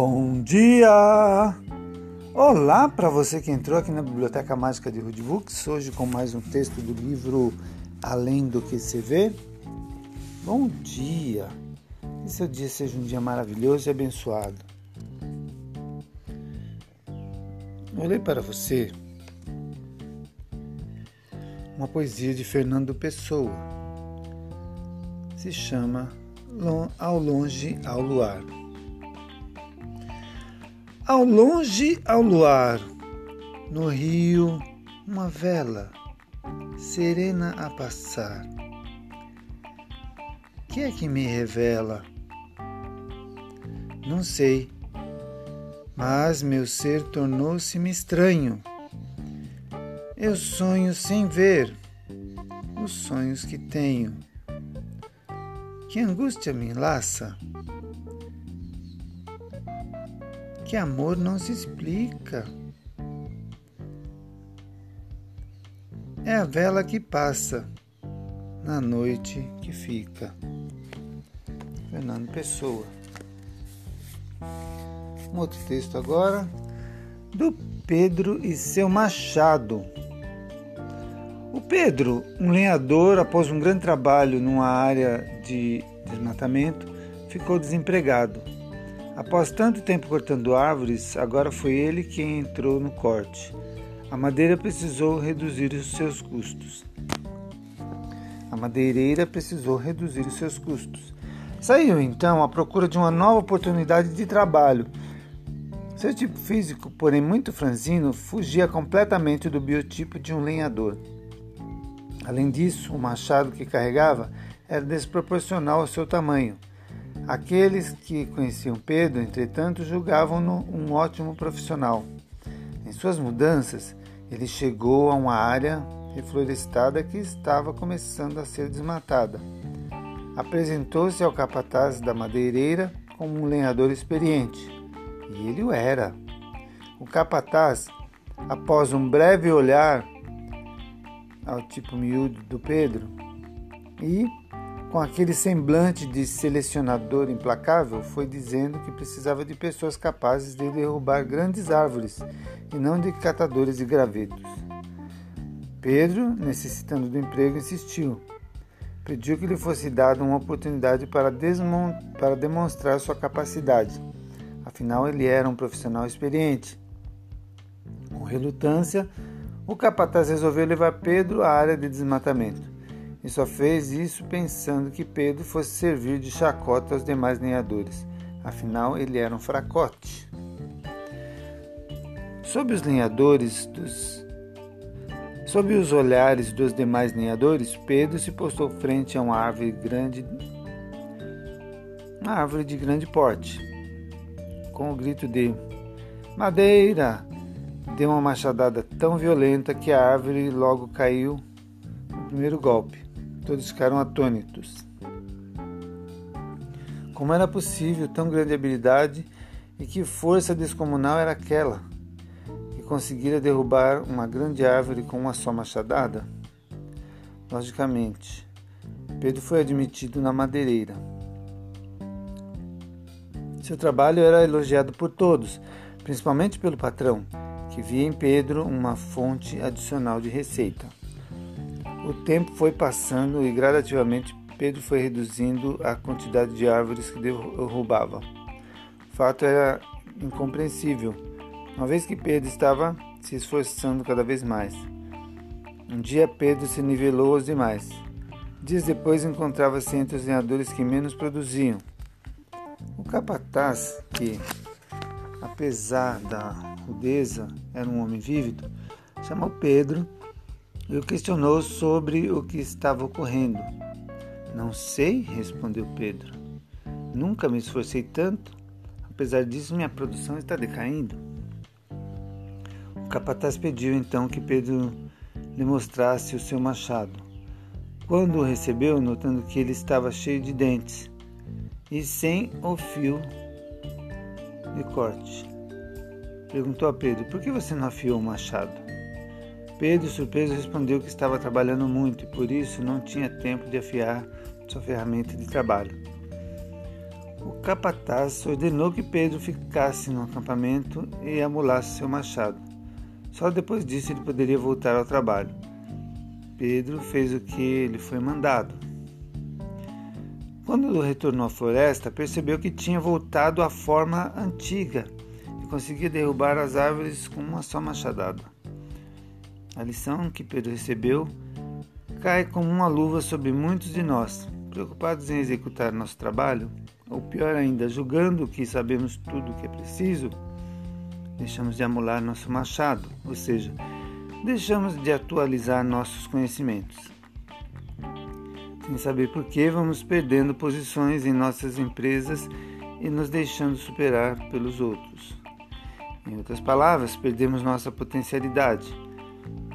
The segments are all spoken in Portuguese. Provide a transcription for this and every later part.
Bom dia! Olá para você que entrou aqui na Biblioteca Mágica de Rudbooks, hoje com mais um texto do livro Além do que se vê. Bom dia! Que seu dia seja um dia maravilhoso e abençoado. Leio para você uma poesia de Fernando Pessoa. Se chama Ao Longe ao Luar. Ao longe, ao luar, no rio, uma vela, serena a passar. Que é que me revela? Não sei, mas meu ser tornou-se-me estranho. Eu sonho sem ver os sonhos que tenho. Que angústia me enlaça. Que amor não se explica. É a vela que passa na noite que fica. Fernando Pessoa. Um outro texto agora do Pedro e seu machado. O Pedro, um lenhador, após um grande trabalho numa área de desmatamento, ficou desempregado Após tanto tempo cortando árvores, agora foi ele quem entrou no corte. A madeira precisou reduzir os seus custos. A madeireira precisou reduzir os seus custos. Saiu então à procura de uma nova oportunidade de trabalho. Seu tipo físico, porém muito franzino, fugia completamente do biotipo de um lenhador. Além disso, o machado que carregava era desproporcional ao seu tamanho. Aqueles que conheciam Pedro, entretanto, julgavam-no um ótimo profissional. Em suas mudanças, ele chegou a uma área reflorestada que estava começando a ser desmatada. Apresentou-se ao capataz da madeireira como um lenhador experiente, e ele o era. O capataz, após um breve olhar ao tipo miúdo do Pedro e com aquele semblante de selecionador implacável, foi dizendo que precisava de pessoas capazes de derrubar grandes árvores e não de catadores de gravetos. Pedro, necessitando do emprego, insistiu. Pediu que lhe fosse dada uma oportunidade para, para demonstrar sua capacidade. Afinal, ele era um profissional experiente. Com relutância, o capataz resolveu levar Pedro à área de desmatamento e só fez isso pensando que Pedro fosse servir de chacota aos demais lenhadores. Afinal, ele era um fracote. Sob os lenhadores dos Sob os olhares dos demais lenhadores, Pedro se postou frente a uma árvore grande, uma árvore de grande porte, com o grito de Madeira! Deu uma machadada tão violenta que a árvore logo caiu no primeiro golpe. Todos ficaram atônitos. Como era possível tão grande habilidade e que força descomunal era aquela que conseguira derrubar uma grande árvore com uma só machadada? Logicamente, Pedro foi admitido na madeireira. Seu trabalho era elogiado por todos, principalmente pelo patrão, que via em Pedro uma fonte adicional de receita. O tempo foi passando e gradativamente Pedro foi reduzindo a quantidade de árvores que derrubava. O fato era incompreensível, uma vez que Pedro estava se esforçando cada vez mais. Um dia Pedro se nivelou aos demais. Dias depois encontrava-se entre os lenhadores que menos produziam. O capataz, que, apesar da rudeza, era um homem vívido, chamou Pedro o questionou sobre o que estava ocorrendo. Não sei, respondeu Pedro. Nunca me esforcei tanto. Apesar disso, minha produção está decaindo. O capataz pediu então que Pedro lhe mostrasse o seu machado. Quando o recebeu, notando que ele estava cheio de dentes e sem o fio de corte, perguntou a Pedro: Por que você não afiou o machado? Pedro, surpreso, respondeu que estava trabalhando muito e por isso não tinha tempo de afiar sua ferramenta de trabalho. o capataz ordenou que Pedro ficasse no acampamento e amolasse seu machado. Só depois disso ele poderia voltar ao trabalho. Pedro fez o que lhe foi mandado. Quando retornou à floresta, percebeu que tinha voltado à forma antiga e conseguia derrubar as árvores com uma só machadada. A lição que Pedro recebeu cai como uma luva sobre muitos de nós, preocupados em executar nosso trabalho, ou pior ainda, julgando que sabemos tudo o que é preciso, deixamos de amolar nosso machado, ou seja, deixamos de atualizar nossos conhecimentos. Sem saber por que, vamos perdendo posições em nossas empresas e nos deixando superar pelos outros. Em outras palavras, perdemos nossa potencialidade.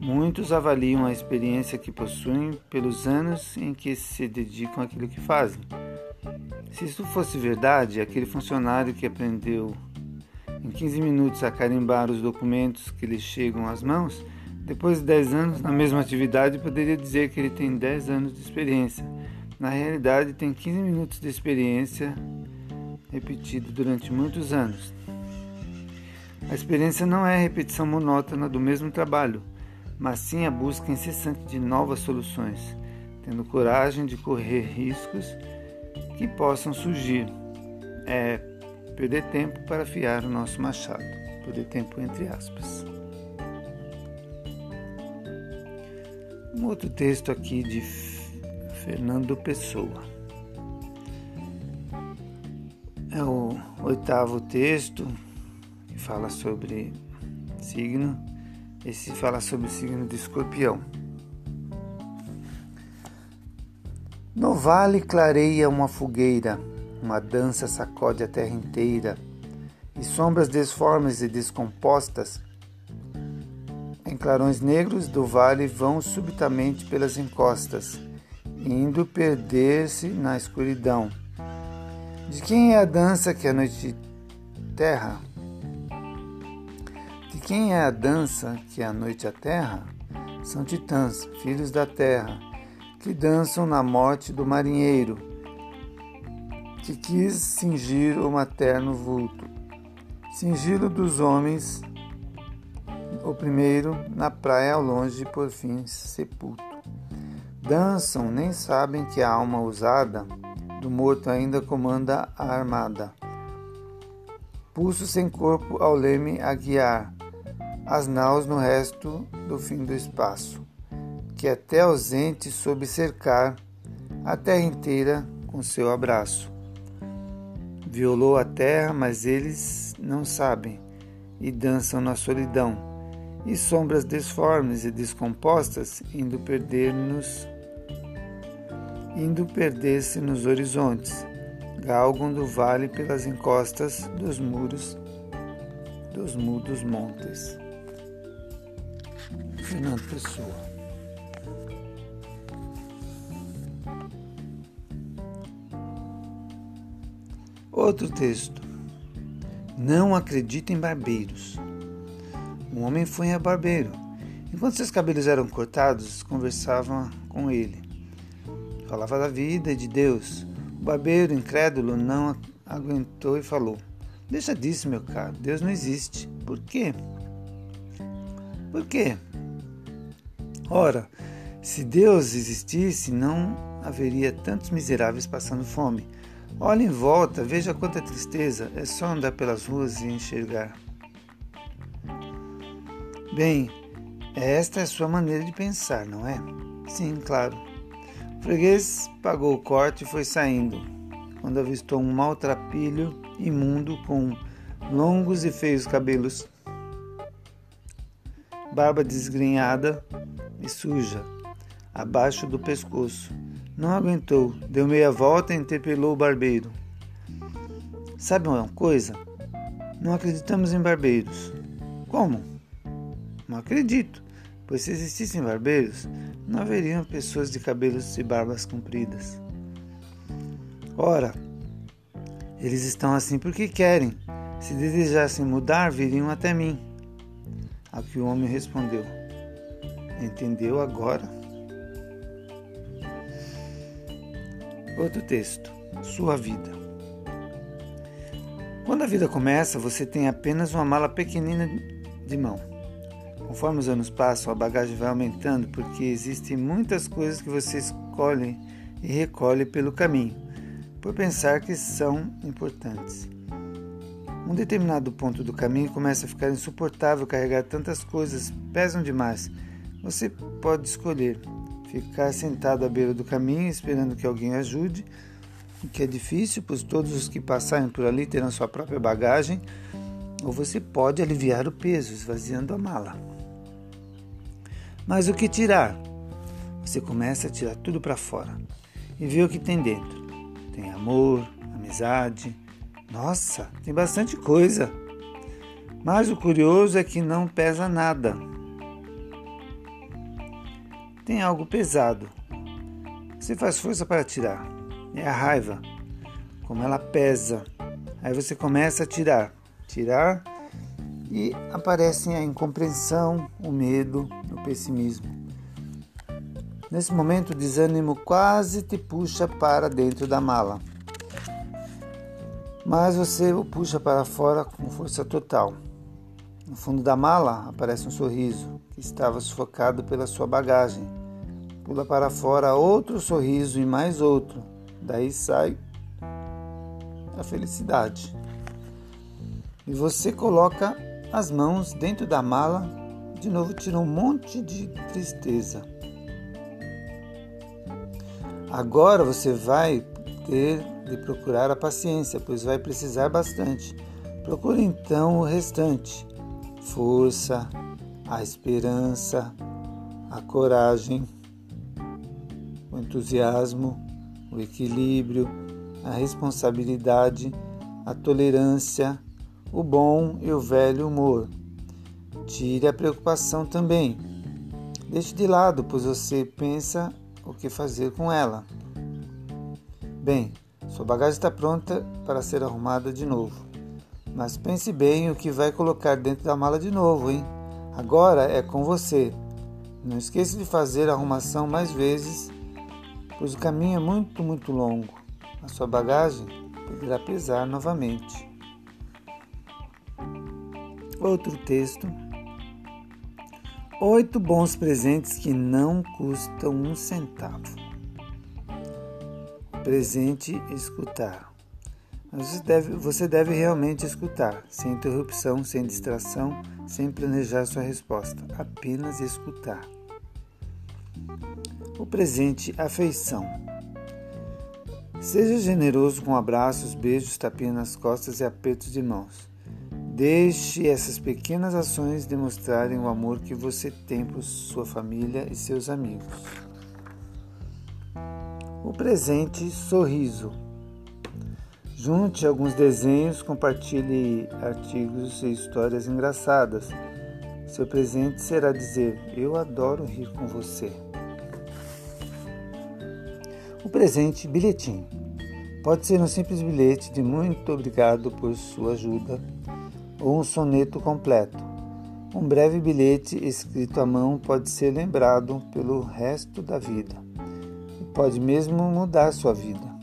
Muitos avaliam a experiência que possuem pelos anos em que se dedicam àquilo que fazem. Se isso fosse verdade, aquele funcionário que aprendeu em 15 minutos a carimbar os documentos que lhe chegam às mãos, depois de 10 anos na mesma atividade, poderia dizer que ele tem 10 anos de experiência. Na realidade, tem 15 minutos de experiência repetido durante muitos anos. A experiência não é a repetição monótona do mesmo trabalho, mas sim a busca incessante de novas soluções, tendo coragem de correr riscos que possam surgir. É perder tempo para afiar o nosso machado. Perder tempo entre aspas. Um outro texto aqui de Fernando Pessoa. É o oitavo texto que fala sobre signo. Esse fala sobre o signo de escorpião. No vale clareia uma fogueira uma dança sacode a terra inteira, e sombras desformes e descompostas em clarões negros do vale vão subitamente pelas encostas, indo perder-se na escuridão. De quem é a dança que a noite terra? Quem é a dança que a noite a terra? São titãs, filhos da terra, que dançam na morte do marinheiro que quis cingir o materno vulto, cingi-lo dos homens, o primeiro na praia ao longe, por fim sepulto. Dançam, nem sabem que a alma usada do morto ainda comanda a armada. Pulso sem corpo ao leme a guiar, as naus no resto do fim do espaço, que até ausente soube cercar a terra inteira com seu abraço. Violou a terra, mas eles não sabem, e dançam na solidão, e sombras desformes e descompostas indo perder-nos, indo perder-se nos horizontes, galgam do vale pelas encostas dos muros dos mudos montes. Fernando Pessoa Outro texto. Não acredita em barbeiros. Um homem foi a barbeiro. Enquanto seus cabelos eram cortados, conversava com ele. Falava da vida e de Deus. O barbeiro, incrédulo, não aguentou e falou: Deixa disso, meu caro. Deus não existe. Por quê? Por quê? Ora, se Deus existisse, não haveria tantos miseráveis passando fome Olhe em volta, veja quanta tristeza, é só andar pelas ruas e enxergar. Bem, esta é a sua maneira de pensar, não é? Sim, claro. O freguês pagou o corte e foi saindo, quando avistou um maltrapilho imundo com longos e feios cabelos, barba desgrenhada e suja, abaixo do pescoço não aguentou, deu meia volta e interpelou o barbeiro. Sabe uma coisa? Não acreditamos em barbeiros. Como? Não acredito, pois se existissem barbeiros, não haveriam pessoas de cabelos e barbas compridas. Ora, eles estão assim porque querem. Se desejassem mudar, viriam até mim. A que o homem respondeu: Entendeu agora? Outro texto. Sua vida. Quando a vida começa, você tem apenas uma mala pequenina de mão. Conforme os anos passam, a bagagem vai aumentando porque existem muitas coisas que você escolhe e recolhe pelo caminho, por pensar que são importantes. Um determinado ponto do caminho começa a ficar insuportável carregar tantas coisas, pesam demais. Você pode escolher ficar sentado à beira do caminho esperando que alguém ajude o que é difícil, pois todos os que passarem por ali terão sua própria bagagem, ou você pode aliviar o peso esvaziando a mala. Mas o que tirar? Você começa a tirar tudo para fora e vê o que tem dentro. Tem amor, amizade. Nossa, tem bastante coisa. Mas o curioso é que não pesa nada. Tem algo pesado. Você faz força para tirar é a raiva, como ela pesa. Aí você começa a tirar, tirar e aparecem a incompreensão, o medo, o pessimismo. Nesse momento, o desânimo quase te puxa para dentro da mala. Mas você o puxa para fora com força total. No fundo da mala aparece um sorriso que estava sufocado pela sua bagagem. Pula para fora outro sorriso e mais outro Daí sai a felicidade. E você coloca as mãos dentro da mala, de novo tira um monte de tristeza. Agora você vai ter de procurar a paciência, pois vai precisar bastante. Procure então o restante: força, a esperança, a coragem, o entusiasmo, o equilíbrio, a responsabilidade, a tolerância, o bom e o velho humor. Tire a preocupação também. Deixe de lado, pois você pensa o que fazer com ela. Bem, sua bagagem está pronta para ser arrumada de novo. Mas pense bem o que vai colocar dentro da mala de novo, hein? Agora é com você. Não esqueça de fazer a arrumação mais vezes pois o caminho é muito, muito longo. A sua bagagem poderá pesar novamente. Outro texto. Oito bons presentes que não custam um centavo. Presente escutar. Você deve, você deve realmente escutar, sem interrupção, sem distração, sem planejar sua resposta, apenas escutar. O presente afeição. Seja generoso com abraços, beijos, tapinhas nas costas e apertos de mãos. Deixe essas pequenas ações demonstrarem o amor que você tem por sua família e seus amigos. O presente sorriso. Junte alguns desenhos, compartilhe artigos e histórias engraçadas. Seu presente será dizer: Eu adoro rir com você. O presente bilhetinho. Pode ser um simples bilhete de muito obrigado por sua ajuda ou um soneto completo. Um breve bilhete escrito à mão pode ser lembrado pelo resto da vida pode mesmo mudar sua vida.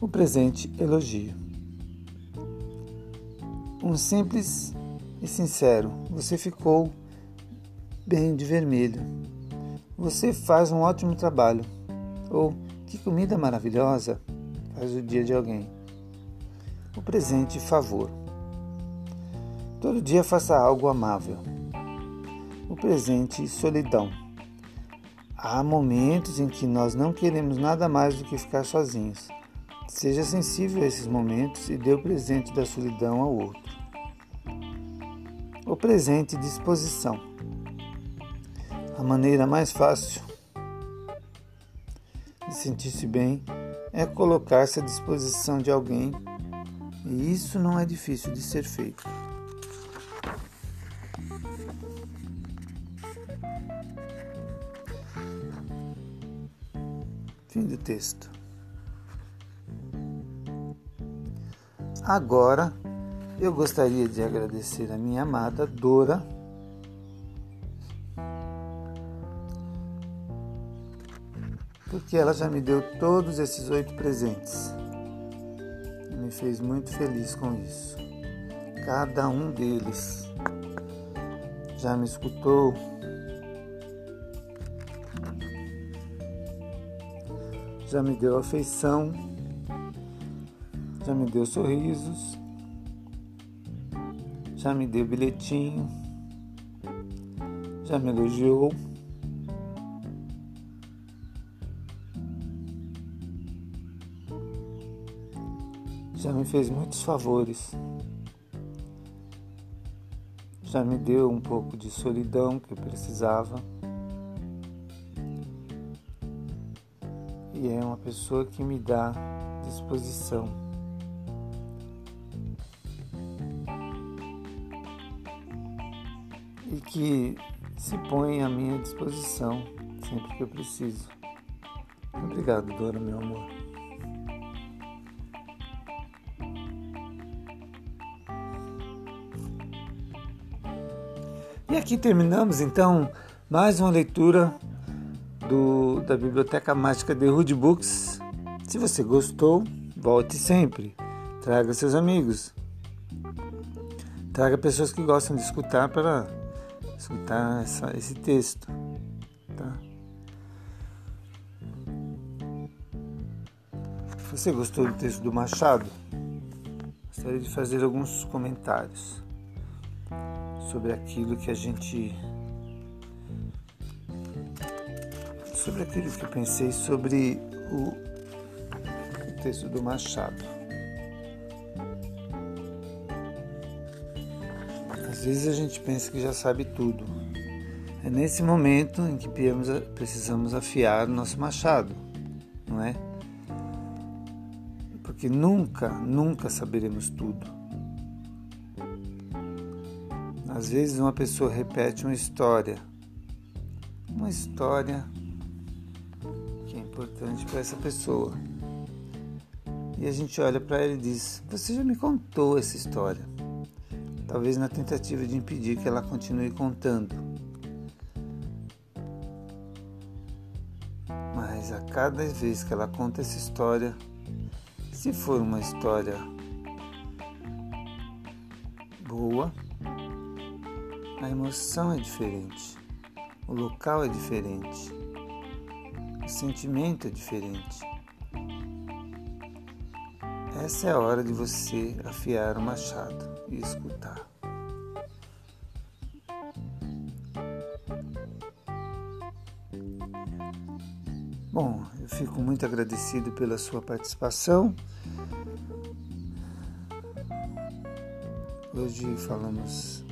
O presente elogio. Um simples e sincero. Você ficou bem de vermelho. Você faz um ótimo trabalho. Ou que comida maravilhosa faz o dia de alguém. O presente favor. Todo dia faça algo amável. O presente solidão. Há momentos em que nós não queremos nada mais do que ficar sozinhos. Seja sensível a esses momentos e dê o presente da solidão ao outro. O presente disposição. A maneira mais fácil de sentir-se bem é colocar-se à disposição de alguém, e isso não é difícil de ser feito. Texto. Agora eu gostaria de agradecer a minha amada Dora porque ela já me deu todos esses oito presentes. me fez muito feliz com isso. Cada um deles já me escutou, já me deu afeição, já me deu sorrisos, já me deu bilhetinho, já me elogiou. Já me fez muitos favores. Já me deu um pouco de solidão que eu precisava. E é uma pessoa que me dá disposição. E que se põe à minha disposição sempre que eu preciso. Obrigado, Dora, meu amor. E aqui terminamos então mais uma leitura do, da Biblioteca Mágica de Rude Books. Se você gostou, volte sempre. Traga seus amigos. Traga pessoas que gostam de escutar para escutar essa, esse texto. Tá? Você gostou do texto do Machado? Gostaria de fazer alguns comentários sobre aquilo que a gente. Sobre aquilo que eu pensei sobre o, o texto do Machado. Às vezes a gente pensa que já sabe tudo. É nesse momento em que precisamos afiar o nosso machado, não é? Porque nunca, nunca saberemos tudo. Às vezes uma pessoa repete uma história, uma história importante para essa pessoa. E a gente olha para ela e diz: Você já me contou essa história. Talvez na tentativa de impedir que ela continue contando. Mas a cada vez que ela conta essa história, se for uma história boa, a emoção é diferente, o local é diferente, o sentimento é diferente. Essa é a hora de você afiar o machado e escutar. Bom, eu fico muito agradecido pela sua participação. Hoje falamos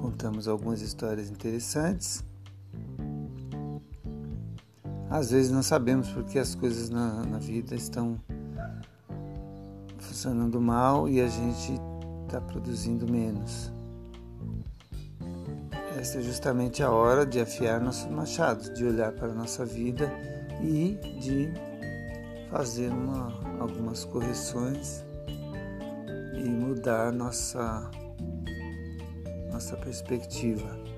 contamos algumas histórias interessantes. Às vezes não sabemos porque as coisas na, na vida estão funcionando mal e a gente está produzindo menos. Essa é justamente a hora de afiar nossos machados, de olhar para a nossa vida e de fazer uma, algumas correções e mudar nossa nossa perspectiva.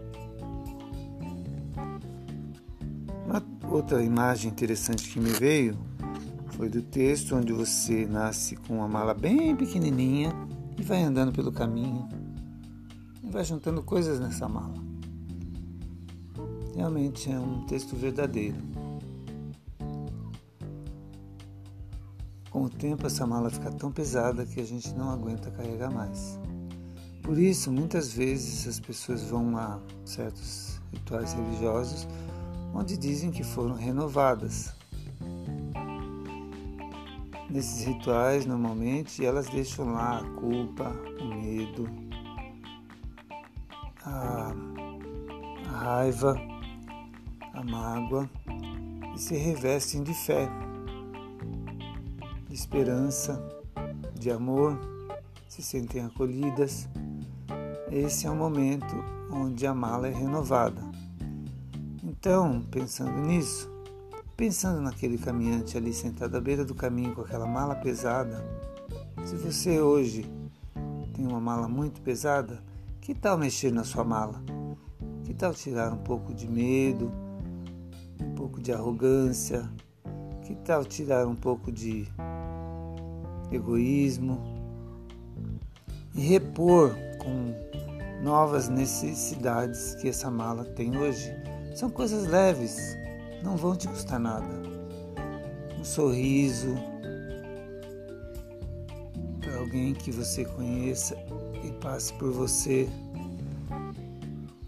Outra imagem interessante que me veio foi do texto onde você nasce com uma mala bem pequenininha e vai andando pelo caminho e vai juntando coisas nessa mala. Realmente é um texto verdadeiro. Com o tempo, essa mala fica tão pesada que a gente não aguenta carregar mais. Por isso, muitas vezes as pessoas vão a certos rituais religiosos onde dizem que foram renovadas. Nesses rituais, normalmente, elas deixam lá a culpa, o medo, a, raiva, a mágoa e se revestem de fé, de esperança, de amor, se sentem acolhidas esse é o momento onde a mala é renovada. Então, pensando nisso, pensando naquele caminhante ali sentado à beira do caminho com aquela mala pesada, se você hoje tem uma mala muito pesada, que tal mexer na sua mala? Que tal tirar um pouco de medo, um pouco de arrogância? Que tal tirar um pouco de egoísmo e repor com novas necessidades que essa mala tem hoje. São coisas leves, não vão te custar nada. Um sorriso para alguém que você conheça e passe por você.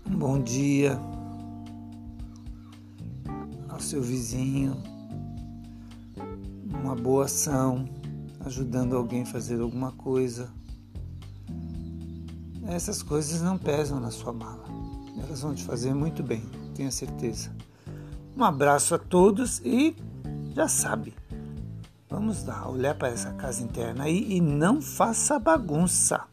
Um bom dia ao seu vizinho, uma boa ação, ajudando alguém a fazer alguma coisa. Essas coisas não pesam na sua mala. Elas vão te fazer muito bem, tenha certeza. Um abraço a todos e já sabe, vamos lá, olhar para essa casa interna aí e não faça bagunça.